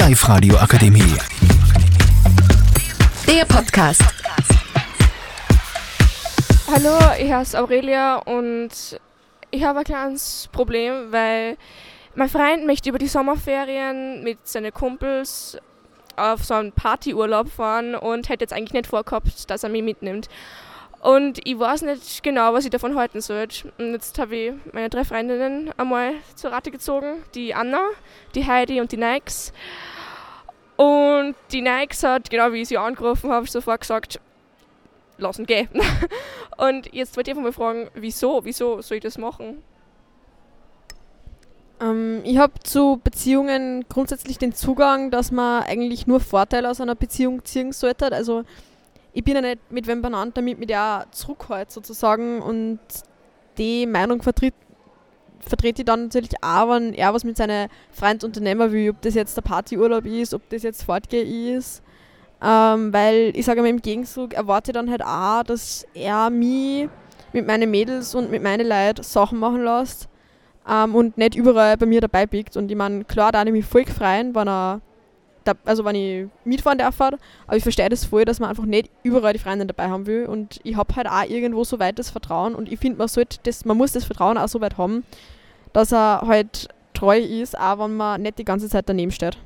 Live Radio Akademie. Der Podcast. Hallo, ich heiße Aurelia und ich habe ein kleines Problem, weil mein Freund möchte über die Sommerferien mit seinen Kumpels auf so einen Partyurlaub fahren und hätte jetzt eigentlich nicht vorgehabt, dass er mich mitnimmt. Und ich weiß nicht genau, was ich davon halten soll. Und jetzt habe ich meine drei Freundinnen einmal zur Rate gezogen. Die Anna, die Heidi und die Nikes. Und die Nikes hat, genau wie ich sie angerufen habe, sofort gesagt, lassen gehen. und jetzt wollte ich einfach mal fragen, wieso? Wieso soll ich das machen? Ähm, ich habe zu Beziehungen grundsätzlich den Zugang, dass man eigentlich nur Vorteile aus einer Beziehung ziehen sollte. Also ich bin ja nicht mit wem benannt, damit mich der zurückhält sozusagen und die Meinung vertritt, vertrete ich dann natürlich auch, wenn er was mit seinen Freunden unternehmen will, ob das jetzt der Partyurlaub ist, ob das jetzt Fortgehen ist. Ähm, weil ich sage mal im Gegenzug erwarte ich dann halt auch, dass er mich mit meinen Mädels und mit meinen Leuten Sachen machen lässt ähm, und nicht überall bei mir dabei biegt. Und ich meine, klar, da ich mich voll freuen, wenn er also wenn ich mitfahren darf, aber ich verstehe das voll, dass man einfach nicht überall die Freunde dabei haben will und ich habe halt auch irgendwo so weit das Vertrauen und ich finde, man sollte das, man muss das Vertrauen auch so weit haben, dass er halt treu ist, auch wenn man nicht die ganze Zeit daneben steht.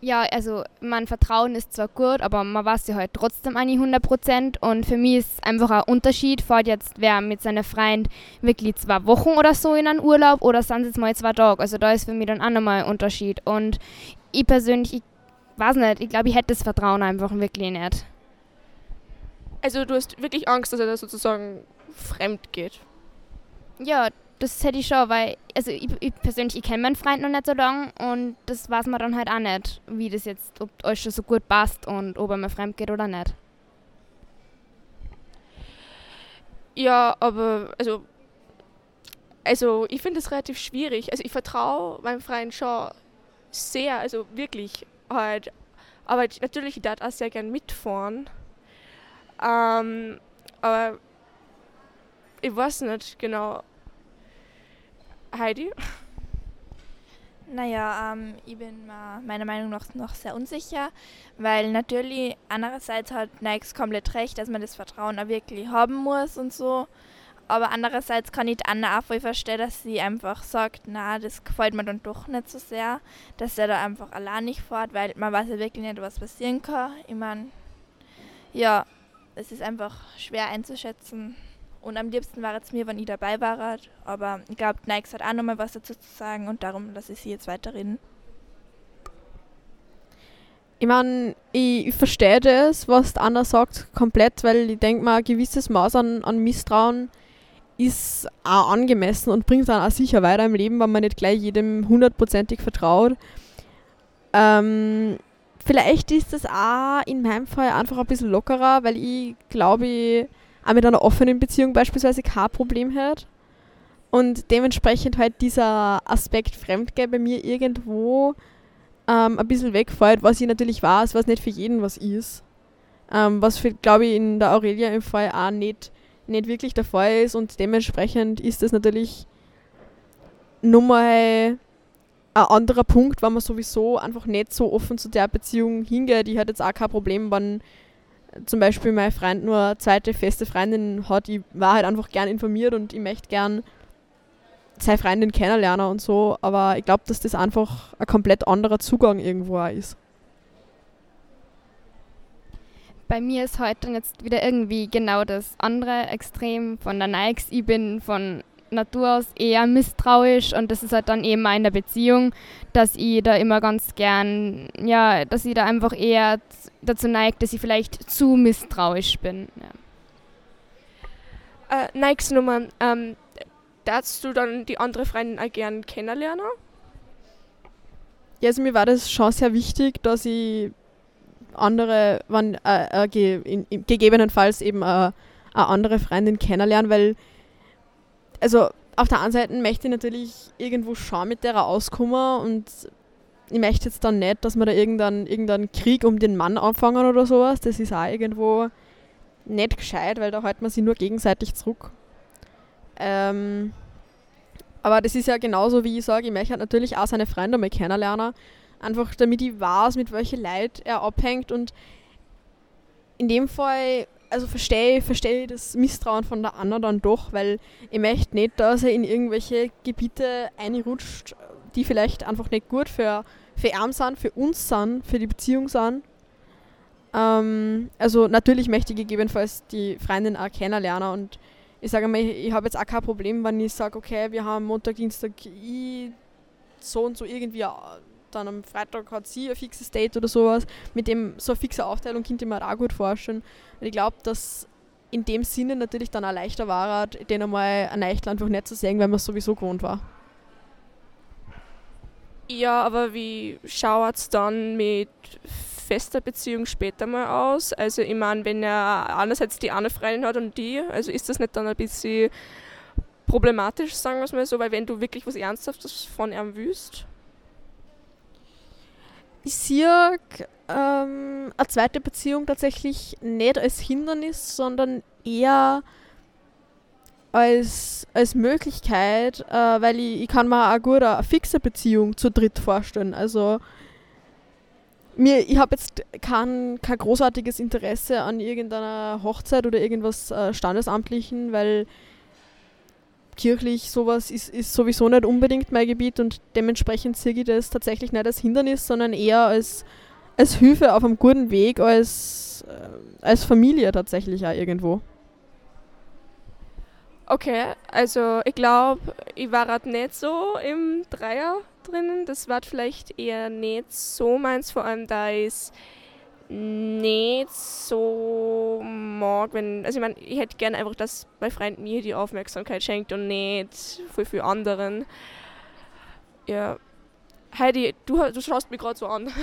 Ja, also mein Vertrauen ist zwar gut, aber man weiß ja halt trotzdem nicht 100% und für mich ist einfach ein Unterschied, fährt jetzt wer mit seinem Freund wirklich zwei Wochen oder so in einen Urlaub oder sind es jetzt mal zwei Tage, also da ist für mich dann auch nochmal ein Unterschied und ich persönlich, ich weiß nicht, ich glaube, ich hätte das Vertrauen einfach wirklich nicht. Also du hast wirklich Angst, dass er da sozusagen fremd geht? Ja, das hätte ich schon, weil, also ich, ich persönlich, ich kenne meinen Freund noch nicht so lange und das weiß man dann halt auch nicht, wie das jetzt, ob euch schon so gut passt und ob er mir fremd geht oder nicht. Ja, aber also, also ich finde es relativ schwierig. Also ich vertraue meinem Freund schon sehr, also wirklich halt. Aber natürlich, ich darf auch sehr gern mitfahren. Ähm, aber ich weiß nicht genau, Heidi? Naja, ähm, ich bin äh, meiner Meinung nach noch sehr unsicher, weil natürlich einerseits hat Nikes komplett recht, dass man das Vertrauen auch wirklich haben muss und so. Aber andererseits kann ich Anna auch voll verstehen, dass sie einfach sagt, na, das gefällt mir dann doch nicht so sehr, dass er da einfach allein nicht fährt, weil man weiß ja wirklich nicht, was passieren kann. Ich meine, ja, es ist einfach schwer einzuschätzen, und am liebsten war es mir, wenn ich dabei war. Aber ich glaube, Nikes hat auch nochmal was dazu zu sagen und darum lasse ich sie jetzt weiterreden. Ich meine, ich, ich verstehe das, was Anna sagt, komplett, weil ich denke mal, ein gewisses Maß an, an Misstrauen ist auch angemessen und bringt dann auch sicher weiter im Leben, wenn man nicht gleich jedem hundertprozentig vertraut. Ähm, vielleicht ist das auch in meinem Fall einfach ein bisschen lockerer, weil ich glaube, auch mit einer offenen Beziehung beispielsweise kein Problem hat. Und dementsprechend halt dieser Aspekt Fremdgehen bei mir irgendwo ähm, ein bisschen wegfällt, was ich natürlich weiß, was nicht für jeden was ist. Ähm, was glaube ich, in der Aurelia im Fall auch nicht, nicht wirklich der Fall ist und dementsprechend ist das natürlich nochmal ein anderer Punkt, wenn man sowieso einfach nicht so offen zu der Beziehung hingeht. Ich hatte jetzt auch kein Problem, wenn zum Beispiel mein Freund nur eine zweite feste Freundin hat, ich war halt einfach gern informiert und ich möchte gern seine Freundin kennenlernen und so, aber ich glaube, dass das einfach ein komplett anderer Zugang irgendwo auch ist. Bei mir ist heute jetzt wieder irgendwie genau das andere Extrem von der Nikes. Ich bin von Natur aus eher misstrauisch und das ist halt dann eben auch in der Beziehung, dass ich da immer ganz gern, ja, dass ich da einfach eher dazu neigt, dass ich vielleicht zu misstrauisch bin. Ja. Äh, Nikes Nummer, ähm, darfst du dann die andere Freundin auch gern kennenlernen? Ja, also mir war das schon sehr wichtig, dass ich andere, wann, äh, äh, ge, in, in, gegebenenfalls eben äh, eine andere Freundin kennenlernen, weil also auf der einen Seite möchte ich natürlich irgendwo schon mit der auskommen und ich möchte jetzt dann nicht, dass wir da irgendeinen, irgendeinen Krieg um den Mann anfangen oder sowas. Das ist auch irgendwo nicht gescheit, weil da hält man sich nur gegenseitig zurück. Ähm, Aber das ist ja genauso, wie ich sage, ich möchte halt natürlich auch seine Freunde mal kennenlernen. Einfach damit ich weiß, mit welchen Leuten er abhängt. Und in dem Fall, also verstehe versteh das Misstrauen von der Anna dann doch, weil ich möchte nicht, dass er in irgendwelche Gebiete einrutscht, die vielleicht einfach nicht gut für, für ihn sind, für uns sind, für die Beziehung sind. Ähm, also natürlich möchte ich gegebenenfalls die Freundin auch kennenlernen und ich sage mal, ich, ich habe jetzt auch kein Problem, wenn ich sage, okay, wir haben Montag, Dienstag, ich so und so irgendwie, dann am Freitag hat sie ein fixes Date oder sowas, mit dem so eine fixe Aufteilung könnte ich mir auch gut vorstellen. Und ich glaube, dass in dem Sinne natürlich dann auch leichter war, den einmal ein Eichel einfach nicht zu sehen, weil man sowieso gewohnt war. Ja, aber wie schaut es dann mit fester Beziehung später mal aus? Also ich meine, wenn er einerseits die eine Freundin hat und die, also ist das nicht dann ein bisschen problematisch, sagen wir es mal so, weil wenn du wirklich was Ernsthaftes von ihm willst? Ich sehe ähm, eine zweite Beziehung tatsächlich nicht als Hindernis, sondern eher als, als Möglichkeit, äh, weil ich, ich kann mir auch gut eine fixe Beziehung zu dritt vorstellen. Also mir, ich habe jetzt kein, kein großartiges Interesse an irgendeiner Hochzeit oder irgendwas äh, Standesamtlichen, weil kirchlich sowas ist, ist sowieso nicht unbedingt mein Gebiet und dementsprechend sehe ich das tatsächlich nicht als Hindernis, sondern eher als, als Hilfe auf einem guten Weg, als, äh, als Familie tatsächlich auch irgendwo. Okay, also ich glaube, ich war halt nicht so im Dreier drinnen. Das war vielleicht eher nicht so meins, vor allem da es nicht so mag, wenn, also ich meine, ich hätte gerne einfach, dass mein Freund mir die Aufmerksamkeit schenkt und nicht für, für anderen. Ja. Heidi, du, du schaust mich gerade so an.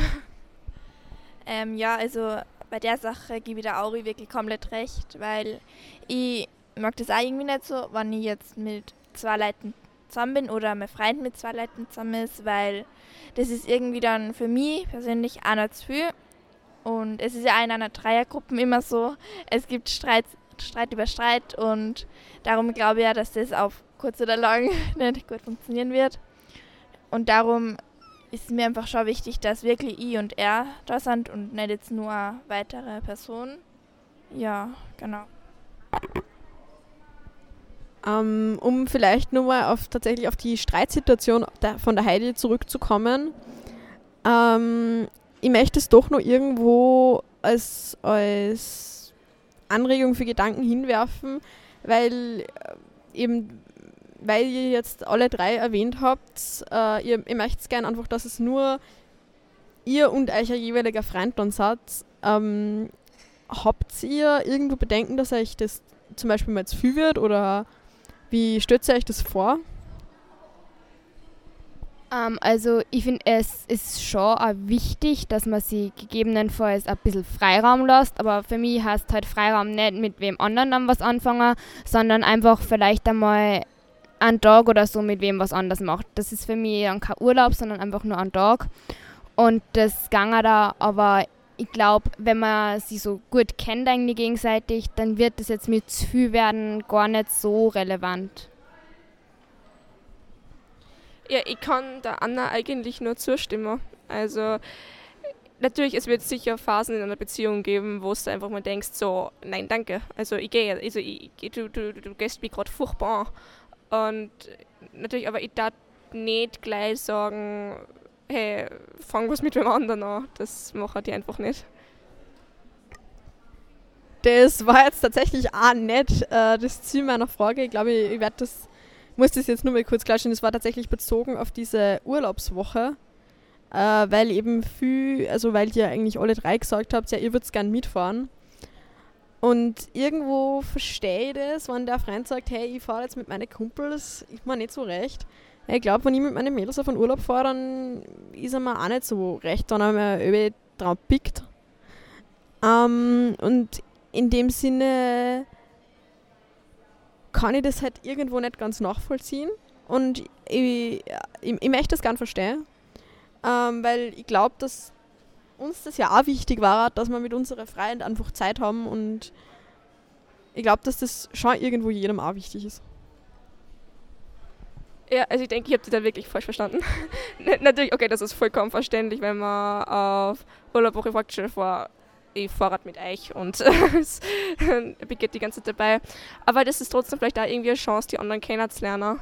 Ähm, ja, also bei der Sache gebe ich der Auri wirklich komplett recht, weil ich mag das auch irgendwie nicht so, wenn ich jetzt mit zwei Leuten zusammen bin oder mein Freund mit zwei Leuten zusammen ist, weil das ist irgendwie dann für mich persönlich auch nicht zu viel. Und es ist ja in einer Dreiergruppe immer so, es gibt Streit, Streit über Streit und darum glaube ich ja, dass das auf kurz oder lang nicht gut funktionieren wird. Und darum ist mir einfach schon wichtig, dass wirklich ich und er da sind und nicht jetzt nur weitere Person. Ja, genau. Ähm, um vielleicht nur mal auf, tatsächlich auf die Streitsituation von der Heidi zurückzukommen. Ähm, ich möchte es doch noch irgendwo als, als Anregung für Gedanken hinwerfen, weil äh, eben weil ihr jetzt alle drei erwähnt habt, äh, ihr, ihr möchtet gerne einfach, dass es nur ihr und euer jeweiliger Freund dann seid. Ähm, habt ihr irgendwo Bedenken, dass euch das zum Beispiel mal zu viel wird oder wie stellt ihr euch das vor? Ähm, also ich finde, es ist schon auch wichtig, dass man sich gegebenenfalls ein bisschen Freiraum lässt, aber für mich heißt halt Freiraum nicht mit wem anderen dann was anfangen, sondern einfach vielleicht einmal einen Tag oder so mit wem was anderes macht. Das ist für mich dann kein Urlaub, sondern einfach nur ein Tag. Und das gange da, aber ich glaube, wenn man sie so gut kennt eigentlich gegenseitig, dann wird das jetzt mit zu viel werden gar nicht so relevant. Ja, ich kann der Anna eigentlich nur zustimmen. Also natürlich, es wird sicher Phasen in einer Beziehung geben, wo du einfach mal denkst, so, nein, danke. Also ich gehe, also ich, du, du, du gehst mich gerade furchtbar Und natürlich, aber ich darf nicht gleich sagen, hey, fang was mit wem anderen an. Das mache ich einfach nicht. Das war jetzt tatsächlich auch nicht äh, das Ziel meiner Frage. Ich glaube, ich werde das, muss das jetzt nur mal kurz klatschen. Das war tatsächlich bezogen auf diese Urlaubswoche, äh, weil eben viel, also weil ihr eigentlich alle drei gesagt habt, ja, ihr würdet gerne mitfahren. Und irgendwo verstehe ich das, wenn der Freund sagt, hey, ich fahre jetzt mit meinen Kumpels, ist mir nicht so recht. Ich glaube, wenn ich mit meinen Mädels auf einen Urlaub fahre, dann ist er mir auch nicht so recht, er mir irgendwie drauf pickt. Ähm, und in dem Sinne kann ich das halt irgendwo nicht ganz nachvollziehen. Und ich, ich, ich möchte das gern verstehen, ähm, weil ich glaube, dass uns das ja auch wichtig war, dass wir mit unserer Freiheit einfach Zeit haben und ich glaube, dass das schon irgendwo jedem auch wichtig ist. Ja, also ich denke, ich habe die da wirklich falsch verstanden. Natürlich, okay, das ist vollkommen verständlich, wenn man auf Urlaub auch praktisch vor ich Fahrrad mit euch und begeht die ganze Zeit dabei. Aber das ist trotzdem vielleicht auch irgendwie eine Chance, die anderen kennenzulernen.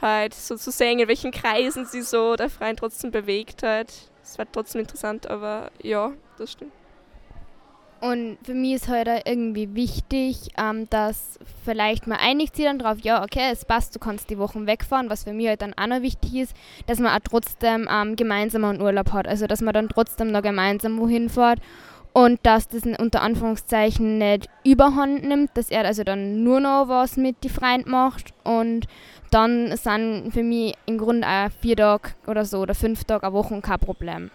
Halt so zu sehen, in welchen Kreisen sie so der Freien trotzdem bewegt halt. Das wird trotzdem interessant, aber ja, das stimmt. Und für mich ist heute halt irgendwie wichtig, ähm, dass vielleicht man einigt sich dann drauf, ja, okay, es passt, du kannst die Wochen wegfahren. Was für mich halt dann auch noch wichtig ist, dass man auch trotzdem ähm, gemeinsam einen Urlaub hat. Also, dass man dann trotzdem noch gemeinsam wohin fährt und dass das unter Anführungszeichen nicht überhand nimmt, dass er also dann nur noch was mit die Freund macht und dann sind für mich im Grunde auch vier Tage oder so oder fünf Tage eine Woche kein Problem.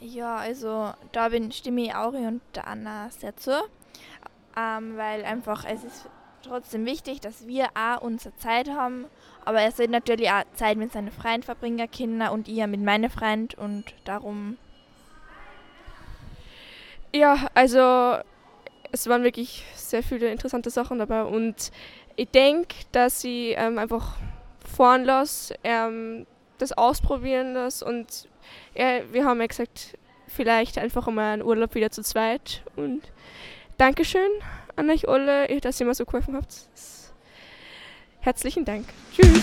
Ja, also da bin, stimme ich Auri und der Anna sehr zu, ähm, weil einfach es ist trotzdem wichtig, dass wir auch unsere Zeit haben, aber er soll natürlich auch Zeit mit seinen Freunden verbringen, Kinder und ihr mit meinen Freunden und darum. Ja, also es waren wirklich sehr viele interessante Sachen dabei und ich denke, dass sie ähm, einfach fahren lasse, ähm, das ausprobieren lasse und ja, wir haben ja gesagt, vielleicht einfach mal einen Urlaub wieder zu zweit. Und Dankeschön an euch alle, dass ihr mir so geholfen habt. Herzlichen Dank. Tschüss.